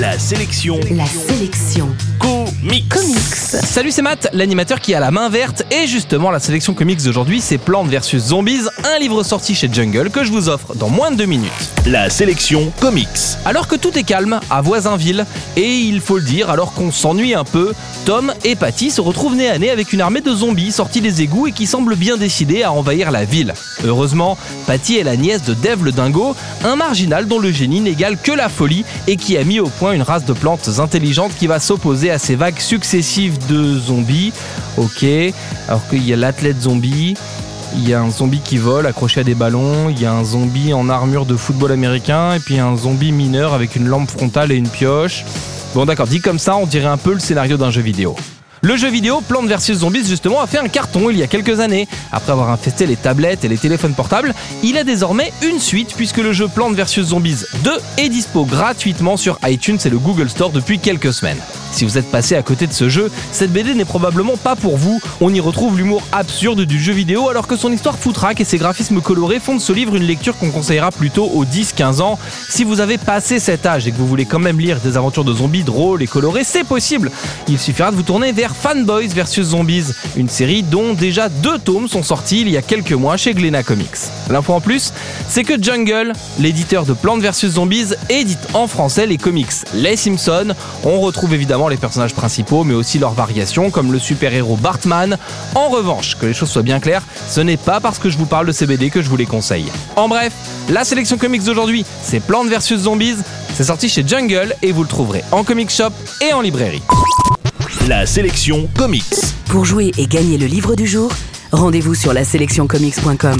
La sélection. La sélection. Comics. Comics. Salut, c'est Matt, l'animateur qui a la main verte. Et justement, la sélection comics d'aujourd'hui, c'est Plantes vs Zombies, un livre sorti chez Jungle que je vous offre dans moins de deux minutes. La sélection Comics. Alors que tout est calme à Voisinville, et il faut le dire, alors qu'on s'ennuie un peu, Tom et Patty se retrouvent nez à nez avec une armée de zombies sortis des égouts et qui semblent bien décidés à envahir la ville. Heureusement, Patty est la nièce de Dave le Dingo, un marginal dont le génie n'égale que la folie et qui a mis au point une race de plantes intelligentes qui va s'opposer à ces vagues successives de zombies. Ok, alors qu'il y a l'athlète zombie. Il y a un zombie qui vole accroché à des ballons, il y a un zombie en armure de football américain, et puis un zombie mineur avec une lampe frontale et une pioche. Bon d'accord, dit comme ça, on dirait un peu le scénario d'un jeu vidéo. Le jeu vidéo Plants vs Zombies justement a fait un carton il y a quelques années. Après avoir infesté les tablettes et les téléphones portables, il a désormais une suite puisque le jeu Plants vs Zombies 2 est dispo gratuitement sur iTunes et le Google Store depuis quelques semaines. Si vous êtes passé à côté de ce jeu, cette BD n'est probablement pas pour vous. On y retrouve l'humour absurde du jeu vidéo alors que son histoire foutraque et ses graphismes colorés font de ce livre une lecture qu'on conseillera plutôt aux 10-15 ans. Si vous avez passé cet âge et que vous voulez quand même lire des aventures de zombies drôles et colorées, c'est possible. Il suffira de vous tourner vers Fanboys vs Zombies, une série dont déjà deux tomes sont sortis il y a quelques mois chez Glénat Comics. L'info en plus, c'est que Jungle, l'éditeur de Plantes vs Zombies, édite en français les comics Les Simpsons. On retrouve évidemment les personnages principaux, mais aussi leurs variations, comme le super-héros Bartman. En revanche, que les choses soient bien claires, ce n'est pas parce que je vous parle de CBD que je vous les conseille. En bref, la sélection comics d'aujourd'hui, c'est Plantes vs Zombies. C'est sorti chez Jungle et vous le trouverez en comic shop et en librairie. La sélection Comics. Pour jouer et gagner le livre du jour, rendez-vous sur la sélectioncomics.com.